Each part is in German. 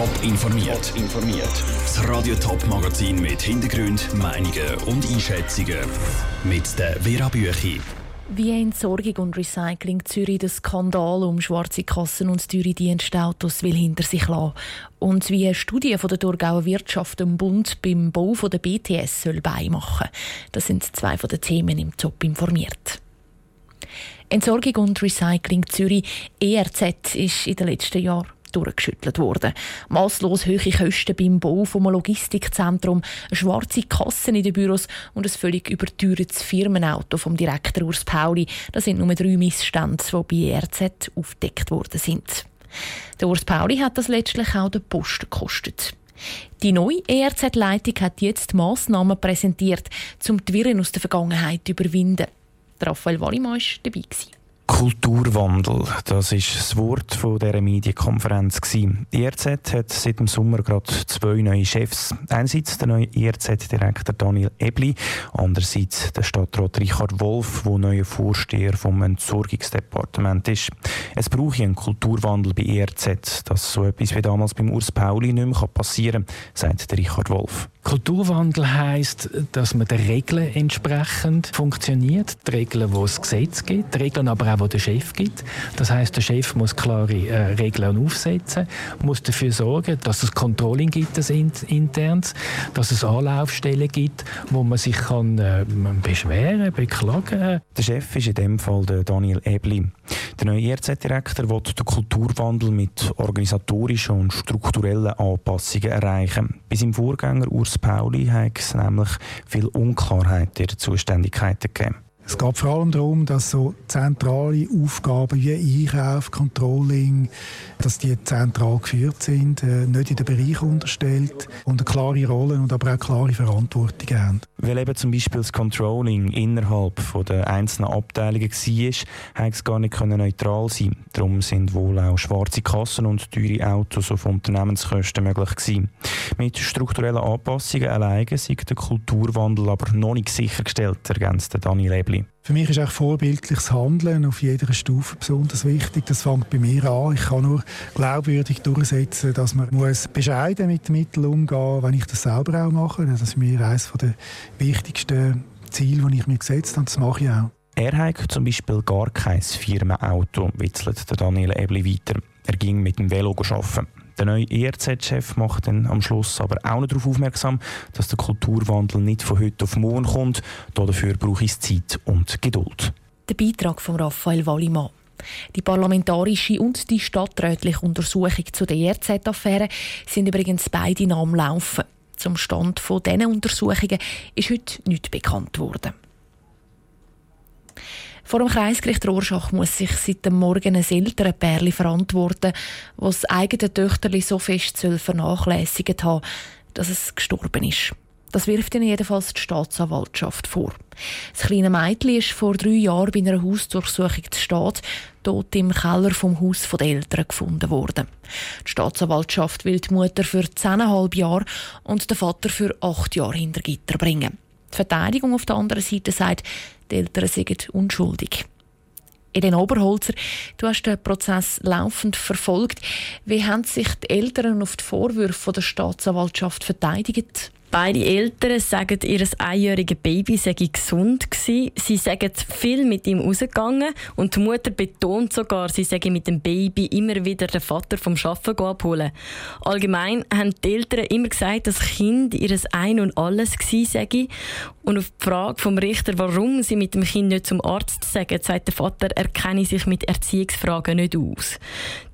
Top informiert. informiert. Das Radio Top Magazin mit Hintergrund, Meinungen und Einschätzungen mit der Vera Büchi. Wie Entsorgung und Recycling Zürich den Skandal um schwarze Kassen und teure Dienstautos will hinter sich lassen. Und wie eine Studie von der Thurgauer Wirtschaft im Bund beim Bau der BTS soll beimachen. Das sind zwei von den Themen im Top informiert. Entsorgung und Recycling Zürich ERZ ist in den letzten Jahren durchgeschüttelt worden. Masslos hohe Kosten beim Bau vom Logistikzentrum, schwarze Kassen in den Büros und ein völlig überteuertes Firmenauto vom Direktor Urs Pauli. Das sind nur drei Missstände, die bei ERZ aufgedeckt worden sind. Der Urs Pauli hat das letztlich auch den Post gekostet. Die neue ERZ-Leitung hat jetzt Massnahmen präsentiert, um die Viren aus der Vergangenheit zu überwinden. Raphael Wallimann war dabei. Kulturwandel, das ist das Wort von dieser Medienkonferenz. Die IRZ hat seit dem Sommer gerade zwei neue Chefs. Einerseits der neue IRZ-Direktor Daniel Ebli, andererseits der Stadtrat Richard Wolf, der neuer Vorsteher vom Entsorgungsdepartement ist. Es brauche einen Kulturwandel bei IRZ, dass so etwas wie damals beim Urs Pauli nicht mehr passieren kann, sagt Richard Wolf. Kulturwandel heisst, dass man den Regeln entsprechend funktioniert. Die Regeln, die es Gesetz gibt, die Regeln aber auch, die der Chef gibt. Das heisst, der Chef muss klare äh, Regeln aufsetzen, muss dafür sorgen, dass es Controlling gibt, das internes, dass es Anlaufstellen gibt, wo man sich kann äh, beschweren, beklagen. Der Chef ist in dem Fall der Daniel Ebli. Der neue ERZ-Direktor will den Kulturwandel mit organisatorischen und strukturellen Anpassungen erreichen. Bis im Vorgänger Urs Pauli hat es nämlich viel Unklarheit in den Zuständigkeiten gegeben. Es geht vor allem darum, dass so zentrale Aufgaben wie Einkauf, Controlling, dass die zentral geführt sind, äh, nicht in den Bereich unterstellt und eine klare Rolle und aber auch klare Verantwortung haben. Weil eben zum Beispiel das Controlling innerhalb der einzelnen Abteilungen war, hat es gar nicht neutral sein Darum sind wohl auch schwarze Kassen und teure Autos auf Unternehmenskosten möglich gewesen. Mit strukturellen Anpassungen alleine sind der Kulturwandel aber noch nicht sichergestellt, ergänzt Daniel Für mich ist auch vorbildliches Handeln auf jeder Stufe besonders wichtig. Das fängt bei mir an. Ich kann nur glaubwürdig durchsetzen, dass man muss bescheiden mit den Mitteln umgehen muss, wenn ich das selber auch mache. Das ist mir eines der wichtigsten Ziele, die ich mir gesetzt habe. Das mache ich auch. Er hat zum Beispiel gar kein Firmenauto, witzelt Daniel Ebli weiter. Er ging mit dem Velo arbeiten. Der neue ERZ-Chef macht dann am Schluss aber auch noch darauf aufmerksam, dass der Kulturwandel nicht von heute auf morgen kommt. Dafür braucht es Zeit und Geduld. Der Beitrag von Raphael Wallimann. Die parlamentarische und die stadträtliche Untersuchung zu der ERZ-Affäre sind übrigens beide noch am Laufen. Zum Stand dieser Untersuchungen ist heute nichts bekannt worden. Vor dem Kreisgericht Rorschach muss sich seit dem Morgen ein älteres Pärchen verantworten, das das eigene Töchterli so fest vernachlässigt hat, dass es gestorben ist. Das wirft ihnen jedenfalls die Staatsanwaltschaft vor. Das kleine Mädchen ist vor drei Jahren bei einer Hausdurchsuchung zu Stadt tot im Keller vom Haus der Eltern gefunden worden. Die Staatsanwaltschaft will die Mutter für zehneinhalb Jahre und den Vater für acht Jahre hinter Gitter bringen. Die Verteidigung auf der anderen Seite sagt, die Eltern sind unschuldig. Elena Oberholzer, du hast den Prozess laufend verfolgt. Wie haben sich die Eltern auf die Vorwürfe der Staatsanwaltschaft verteidigt? Beide Eltern sagen, ihr einjähriges Baby sei gesund gewesen. Sie sagen viel mit ihm rausgegangen und die Mutter betont sogar, sie sei mit dem Baby immer wieder den Vater vom Arbeiten abholen. Allgemein haben die Eltern immer gesagt, das Kind ihr Ein und Alles sei. Und auf die Frage vom Richter, warum sie mit dem Kind nicht zum Arzt sagen, sagt der Vater, er kenne sich mit Erziehungsfragen nicht aus.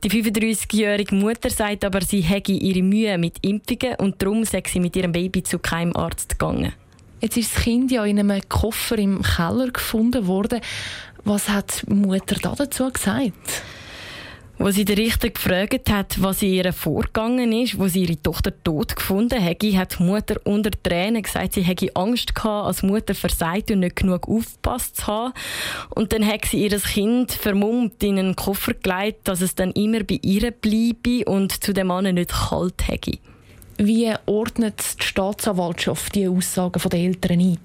Die 35-jährige Mutter sagt aber, sie hätte ihre Mühe mit Impfungen und darum sei sie mit ihrem Baby zu keinem Arzt gegangen. Jetzt ist das Kind ja in einem Koffer im Keller gefunden worden. Was hat die Mutter da dazu gesagt? Wo sie den Richter gefragt hat, was in ihr vorgegangen ist, wo sie ihre Tochter tot gefunden hätte, hat die Mutter unter Tränen gesagt, sie hätte Angst gehabt, als Mutter versagt und nicht genug aufpasst zu haben. Und dann hat sie ihr Kind vermummt in einen Koffer gelegt, dass es dann immer bei ihr bleibe und zu dem Mann nicht kalt hätte. Wie ordnet die Staatsanwaltschaft die Aussagen der Eltern ein?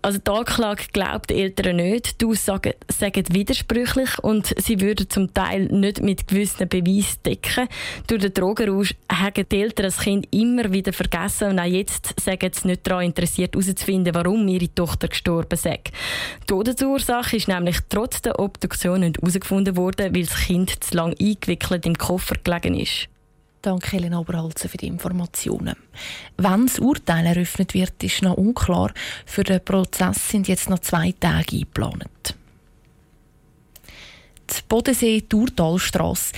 Also die Anklage glaubt die Eltern nicht. Die Aussagen sagen widersprüchlich und sie würden zum Teil nicht mit gewissen Beweisen decken. Durch den Drogenrausch haben die Eltern das Kind immer wieder vergessen und auch jetzt sagen sie nicht daran interessiert, herauszufinden, warum ihre Tochter gestorben ist. Die Todesursache ist nämlich trotz der Obduktion nicht herausgefunden worden, weil das Kind zu lange eingewickelt im Koffer gelegen ist. Danke, Helena Oberholzer, für die Informationen. Wann das Urteil eröffnet wird, ist noch unklar. Für den Prozess sind jetzt noch zwei Tage eingeplant. Die Bodensee-Tourtalstrasse.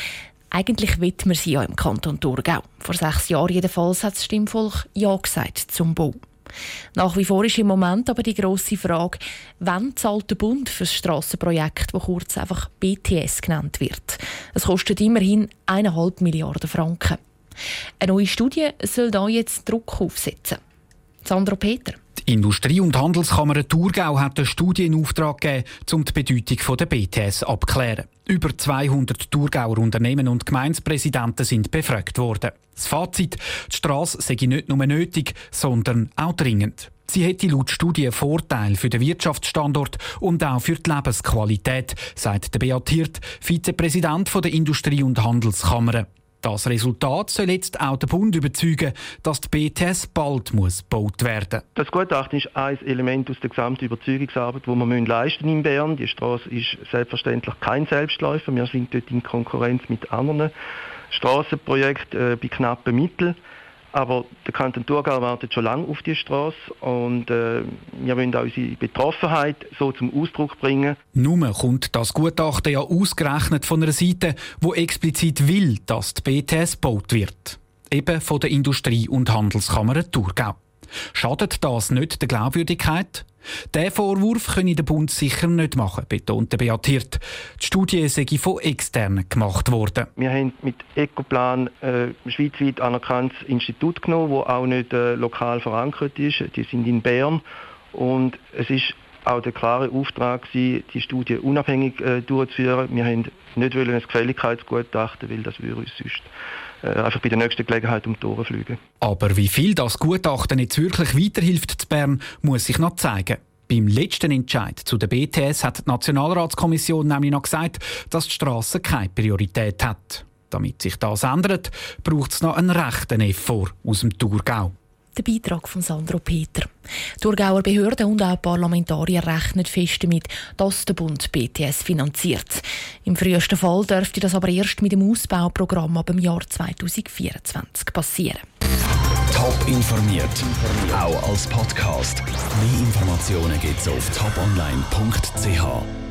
Eigentlich will man sie ja im Kanton Thurgau. Vor sechs Jahren jedenfalls hat das Stimmvolk Ja gesagt zum Bau. Nach wie vor ist im Moment aber die grosse Frage, wann zahlt der Bund für das Strassenprojekt, das kurz einfach BTS genannt wird. Es kostet immerhin 1,5 Milliarden Franken. Eine neue Studie soll da jetzt Druck aufsetzen. Sandro Peter. Die Industrie- und Handelskammer Thurgau hat eine Studie in Auftrag gegeben, um die Bedeutung der BTS abzuklären. Über 200 Thurgauer Unternehmen und Gemeindepräsidenten sind befragt worden. Das Fazit, die Strasse sei nicht nur nötig, sondern auch dringend. Sie hätte laut Studie einen Vorteil für den Wirtschaftsstandort und auch für die Lebensqualität, sagt der Beat Hirt, Vizepräsident der Industrie- und Handelskammer. Das Resultat soll jetzt auch den Bund überzeugen, dass die BTS bald muss gebaut werden Das Gutachten ist ein Element aus der gesamten Überzeugungsarbeit, die wir leisten in Bern. Die Straße ist selbstverständlich kein Selbstläufer. Wir sind dort in Konkurrenz mit anderen Straßenprojekten äh, bei knappen Mitteln. Aber der Kanton Thurgau wartet schon lange auf die Straße und äh, wir wollen auch unsere Betroffenheit so zum Ausdruck bringen. Nun kommt das Gutachten ja ausgerechnet von einer Seite, wo explizit will, dass die BTS gebaut wird. Eben von der Industrie- und Handelskammer Thurgau. Schadet das nicht der Glaubwürdigkeit? Der Vorwurf könne der Bund sicher nicht machen, betonte Beat Hirt. Die Studie sei von externen gemacht worden. Wir haben mit Ecoplan ein äh, schweizweit anerkanntes Institut genommen, das auch nicht äh, lokal verankert ist. Die sind in Bern und es ist auch der klare Auftrag gewesen, die Studie unabhängig äh, durchzuführen. Wir haben nicht wollen ein Gefälligkeitsgutachten, weil das würde uns sonst äh, einfach bei der nächsten Gelegenheit um die Ohren fliegen. Aber wie viel das Gutachten jetzt wirklich weiterhilft zu Bern, muss sich noch zeigen. Beim letzten Entscheid zu der BTS hat die Nationalratskommission nämlich noch gesagt, dass die Strasse keine Priorität hat. Damit sich das ändert, braucht es noch einen rechten Effort aus dem Thurgau. Der Beitrag von Sandro Peter. Thurgauer Behörden und auch Parlamentarier rechnen fest damit, dass der Bund BTS finanziert. Im frühesten Fall dürfte das aber erst mit dem Ausbauprogramm ab dem Jahr 2024 passieren. Top informiert, auch als Podcast. Mehr Informationen gibt es auf toponline.ch.